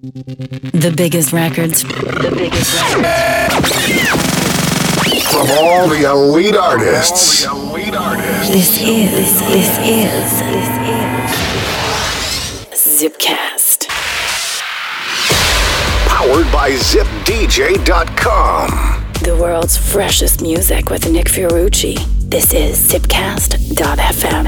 The biggest records. The biggest records. From all the elite artists. elite artists This is, this is, this is Zipcast. Powered by ZipDJ.com. The world's freshest music with Nick Fiorucci. This is Zipcast.fm.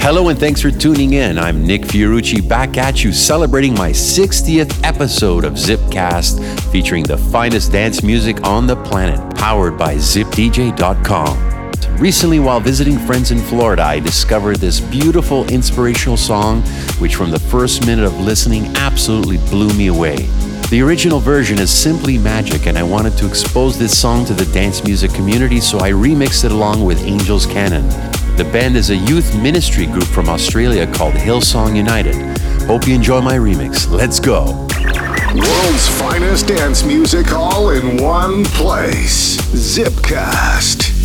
Hello and thanks for tuning in. I'm Nick Fiorucci back at you celebrating my 60th episode of Zipcast featuring the finest dance music on the planet, powered by ZipDJ.com. Recently, while visiting friends in Florida, I discovered this beautiful inspirational song, which from the first minute of listening absolutely blew me away. The original version is simply magic, and I wanted to expose this song to the dance music community, so I remixed it along with Angels Cannon. The band is a youth ministry group from Australia called Hillsong United. Hope you enjoy my remix. Let's go. World's finest dance music all in one place. Zipcast.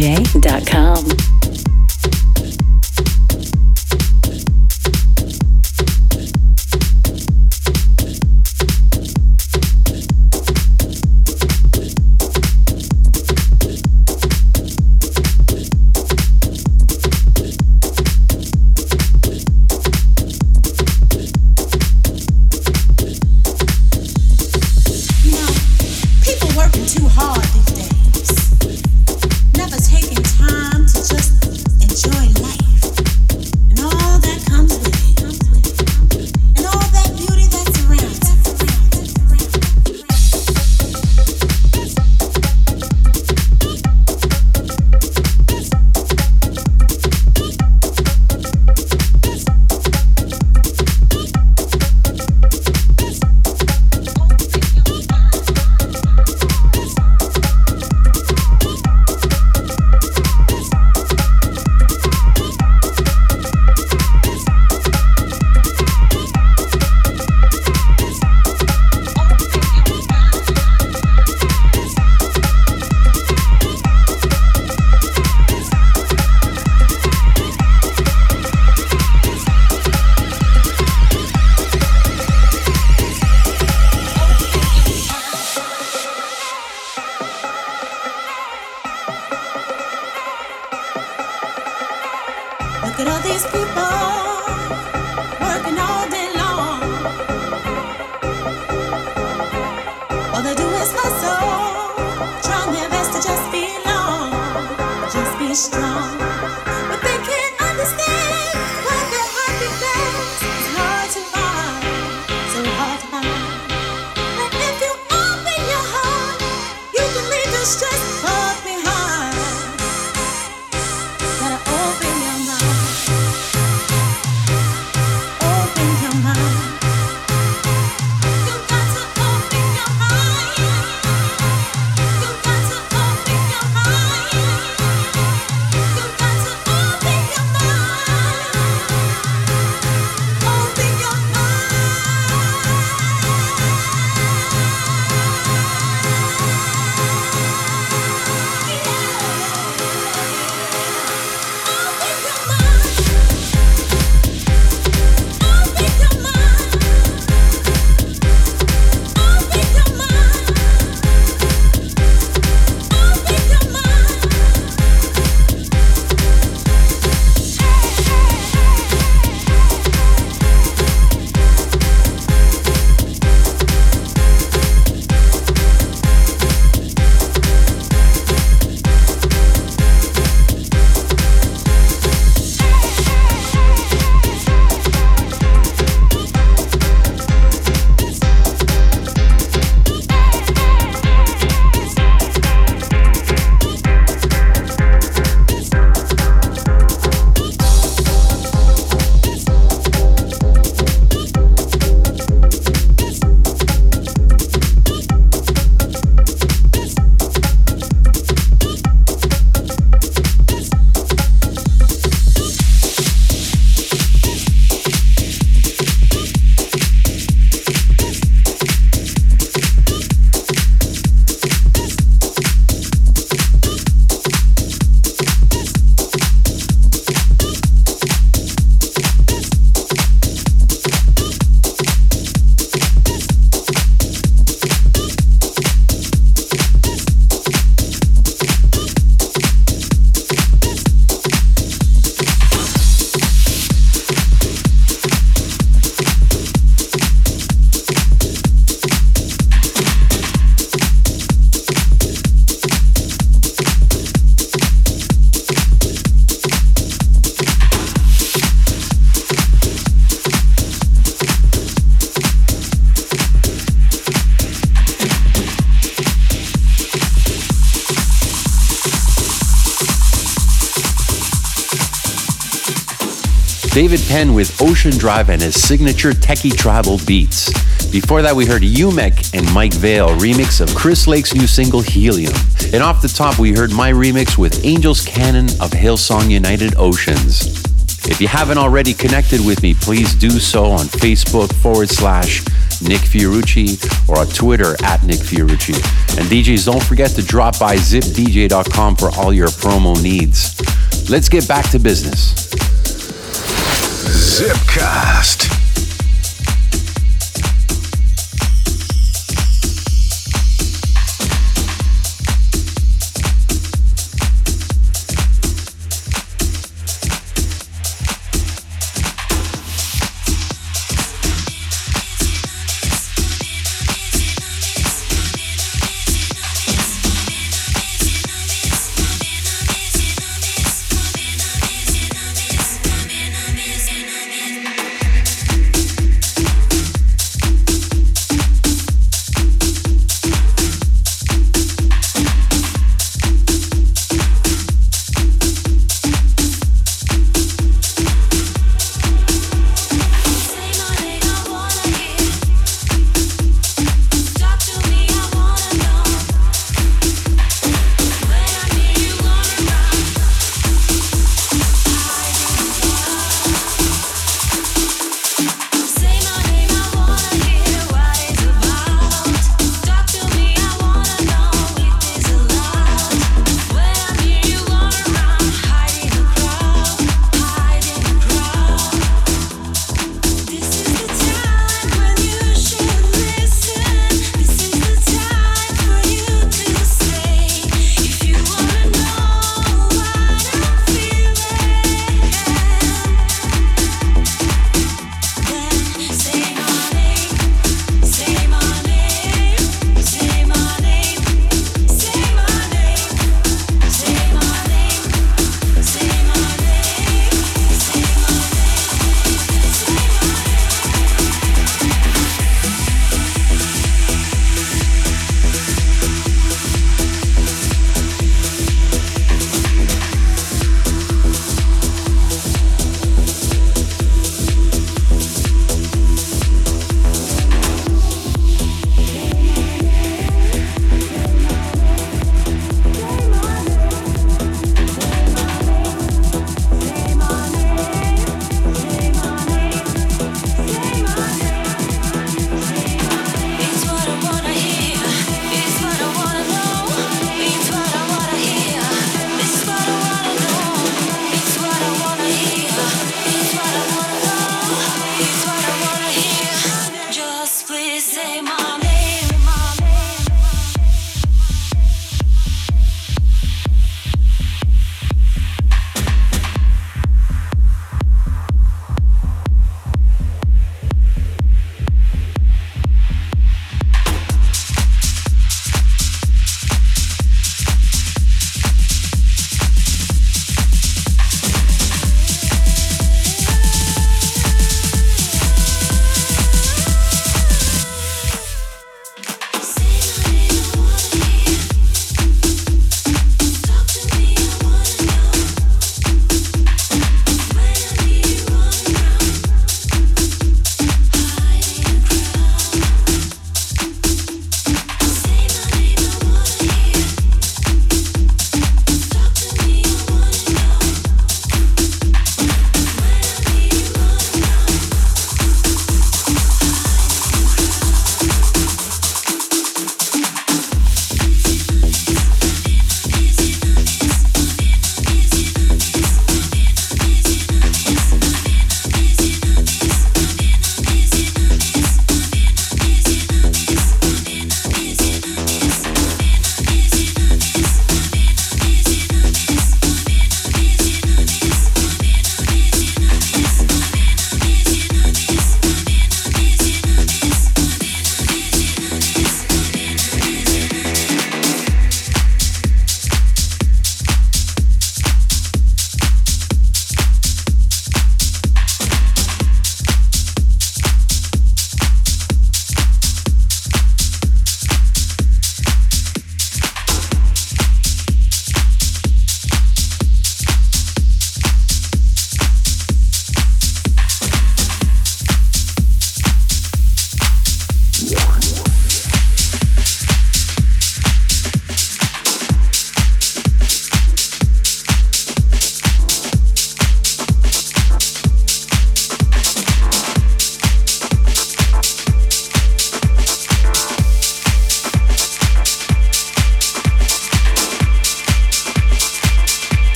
zipdj.com. stress. David Penn with Ocean Drive and his signature techie tribal beats. Before that, we heard Umek and Mike Vale remix of Chris Lake's new single Helium. And off the top, we heard my remix with Angels Cannon of Hillsong United Oceans. If you haven't already connected with me, please do so on Facebook forward slash Nick Fiorucci or on Twitter at Nick Fiorucci. And DJs, don't forget to drop by zipdj.com for all your promo needs. Let's get back to business. Zipcast.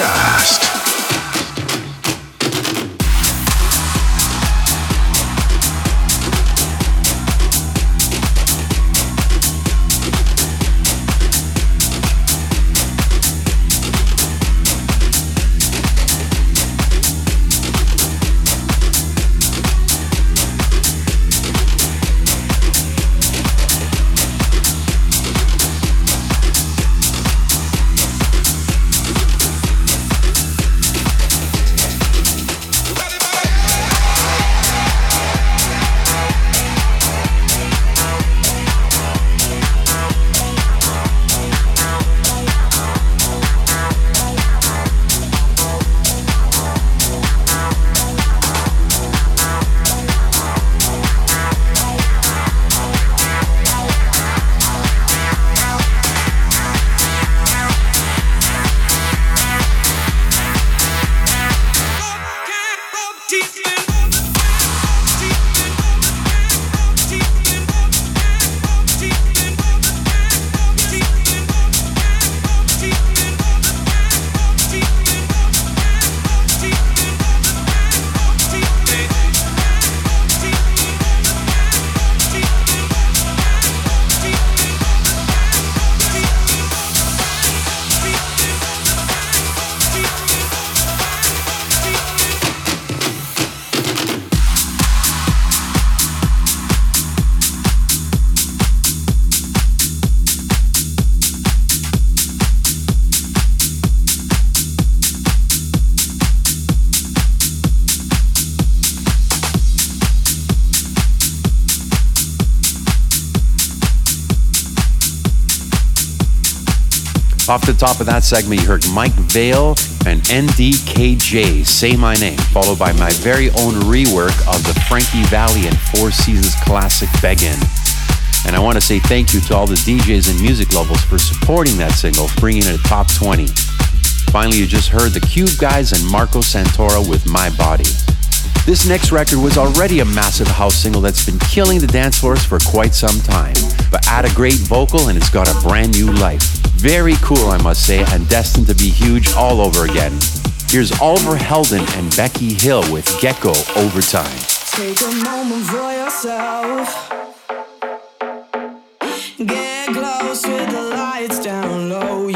Zipcast. Off the top of that segment, you heard Mike Vale and NDKJ, Say My Name, followed by my very own rework of the Frankie Valli and Four Seasons classic Beggin'. And I want to say thank you to all the DJs and music levels for supporting that single, bringing it a top 20. Finally, you just heard the Cube Guys and Marco Santora with My Body. This next record was already a massive house single that's been killing the dance floors for quite some time, but add a great vocal and it's got a brand new life. Very cool, I must say, and destined to be huge all over again. Here's Oliver Heldens and Becky Hill with Gecko Overdrive. Take a moment for yourself. Get close with the lights down low.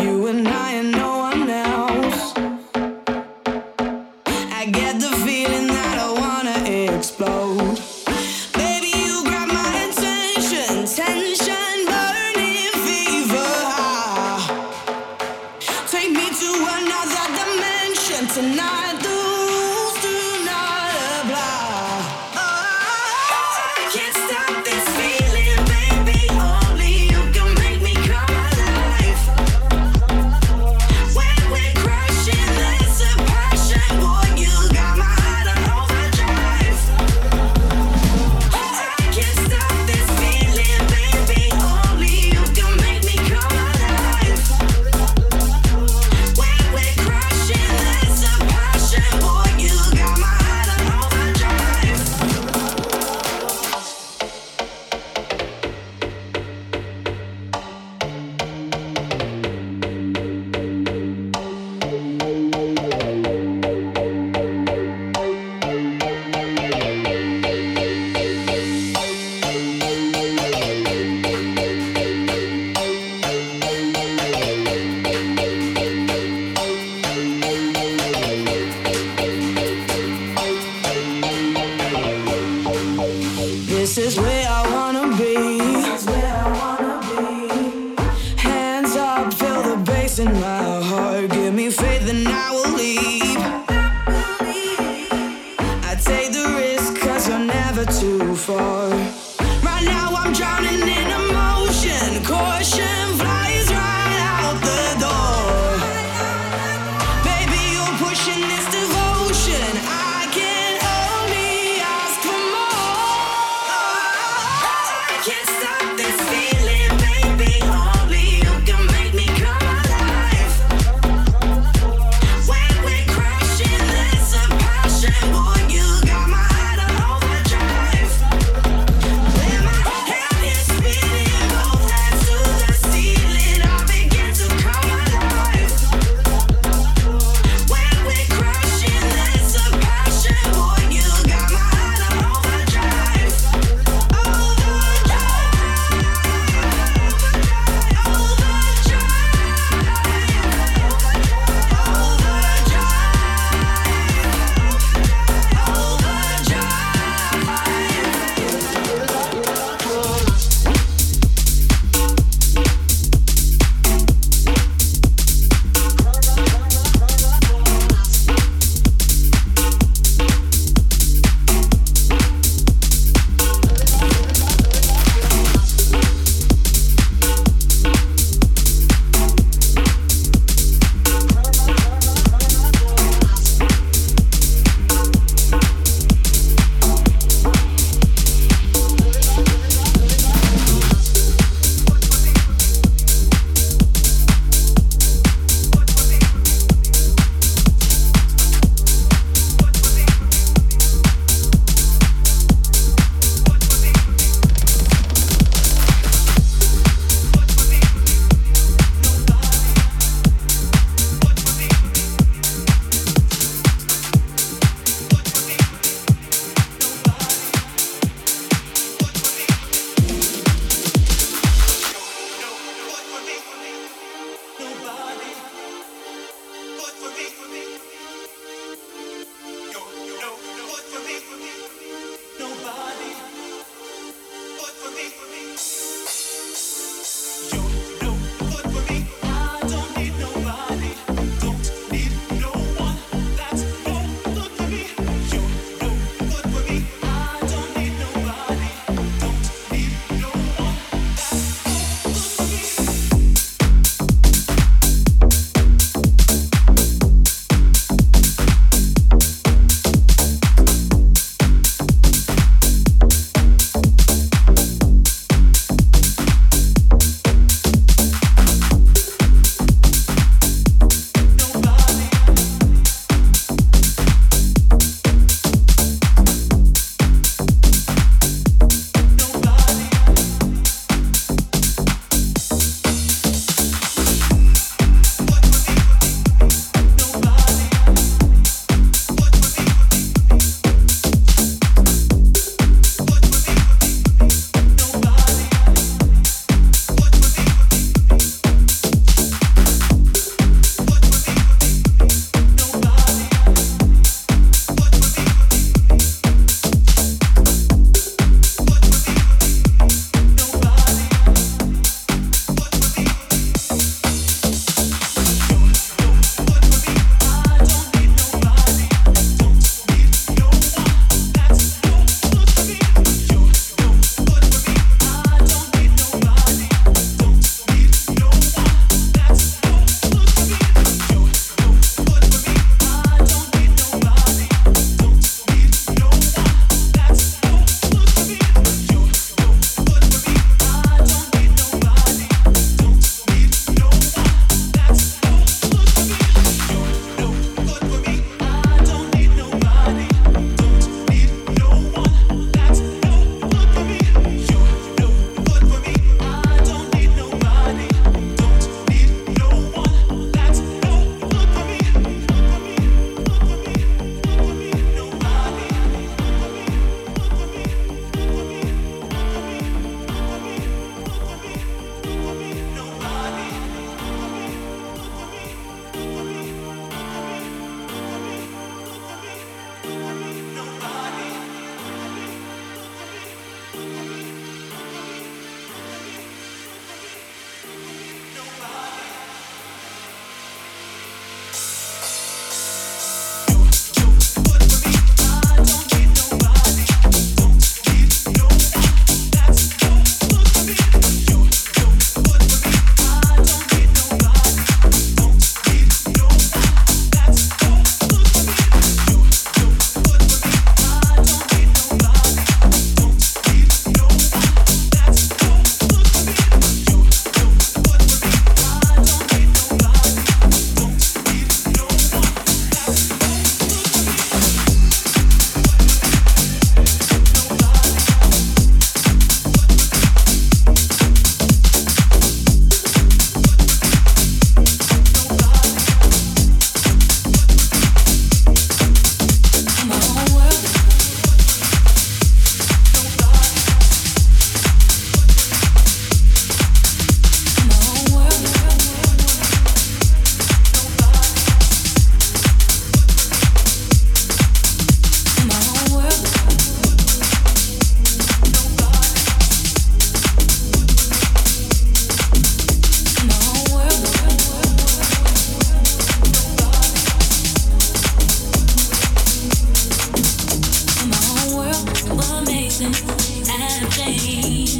Nick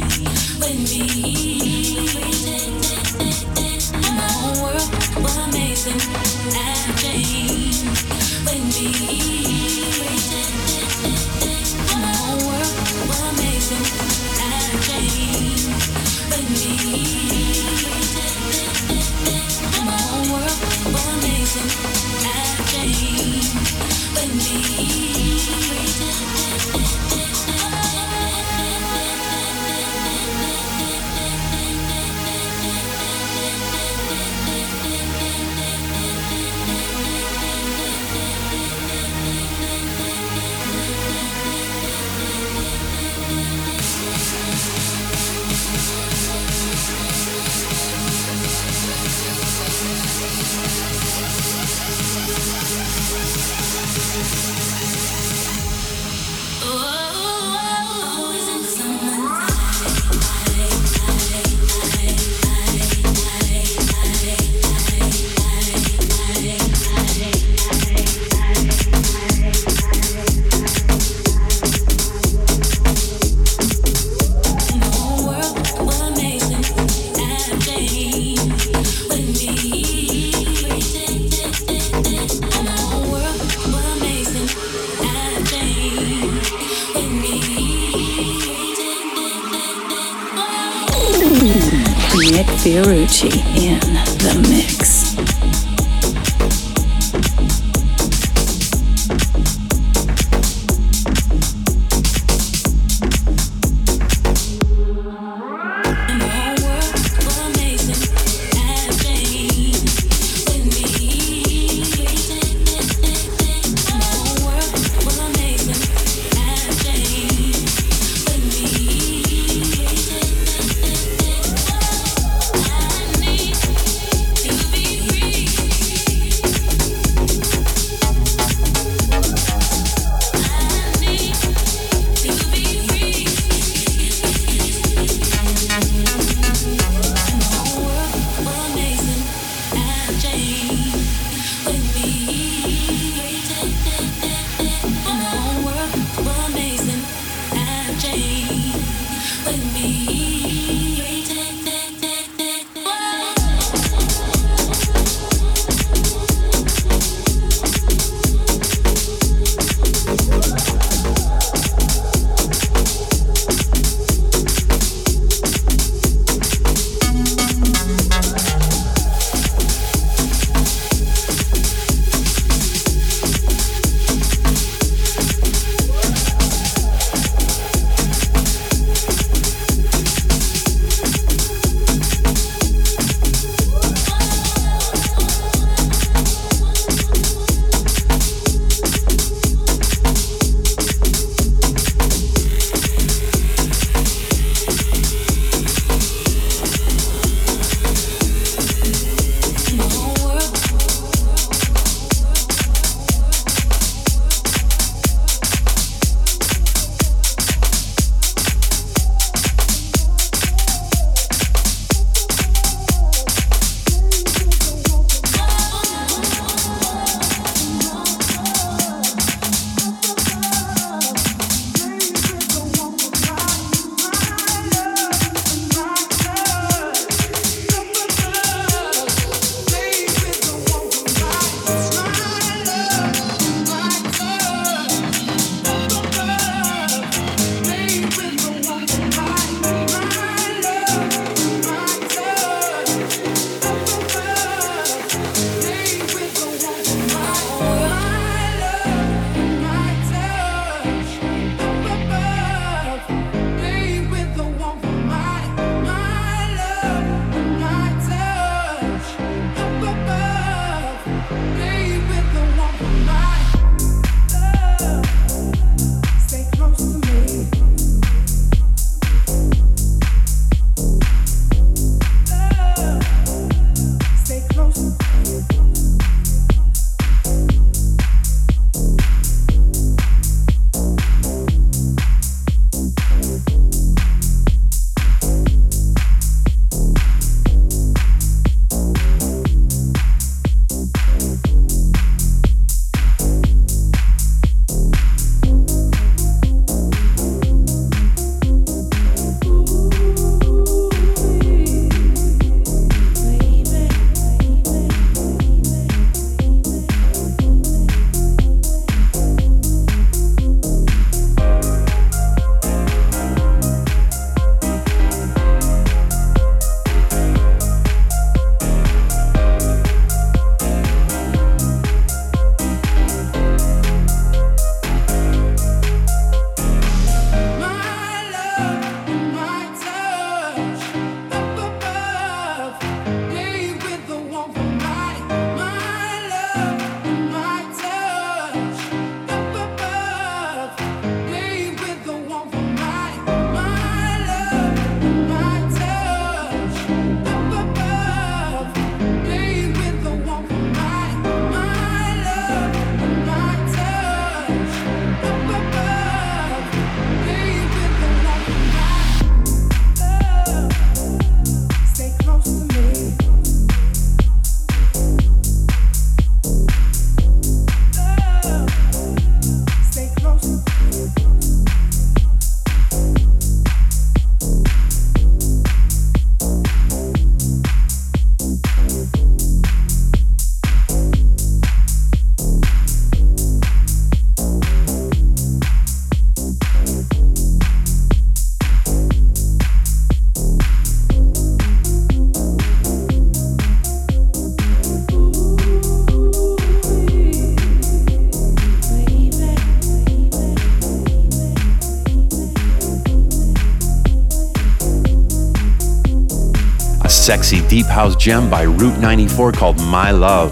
sexy deep house gem by Route 94 called My Love.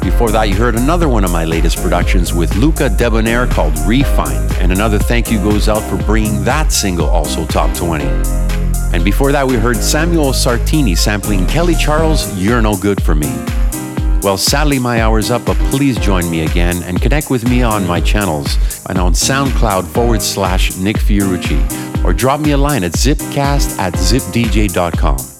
Before that, you heard another one of my latest productions with Luca Debonaire called Refine. and another thank you goes out for bringing that single also top 20. And before that, we heard Samuel Sartini sampling Kelly Charles' You're No Good For Me. Well, sadly, my hour's up, but please join me again and connect with me on my channels and on SoundCloud forward slash Nick Fiorucci or drop me a line at zipcast at zipdj.com.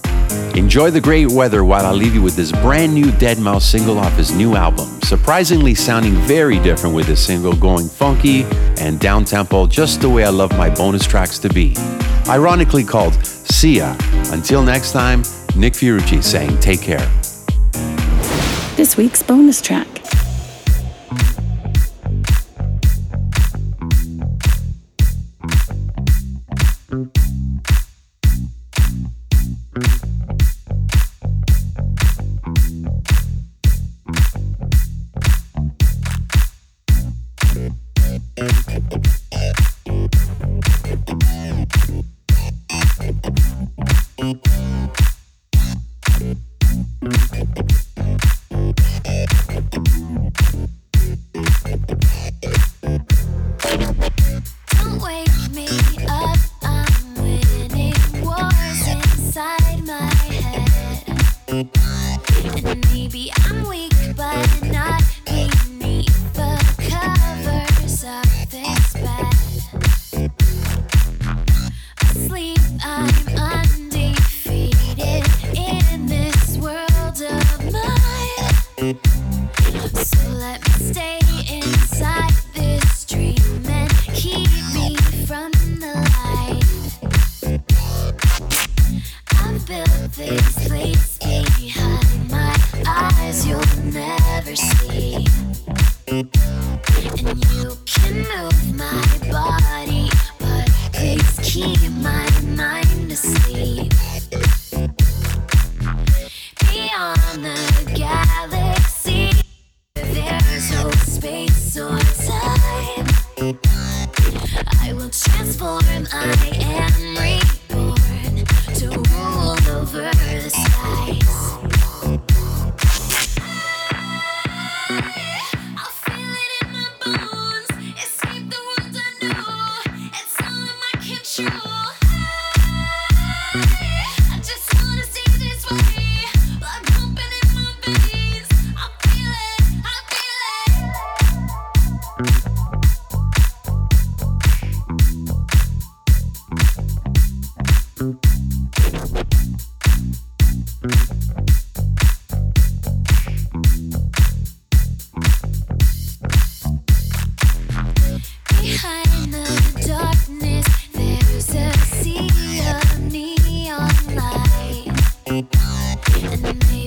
Enjoy the great weather while I leave you with this brand new Deadmau5 single off his new album. Surprisingly sounding very different with this single, going funky and down tempo, just the way I love my bonus tracks to be. Ironically called See Ya. Until next time, Nick Fiorucci saying take care. This week's bonus track.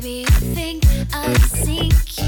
Maybe think I'm sinking,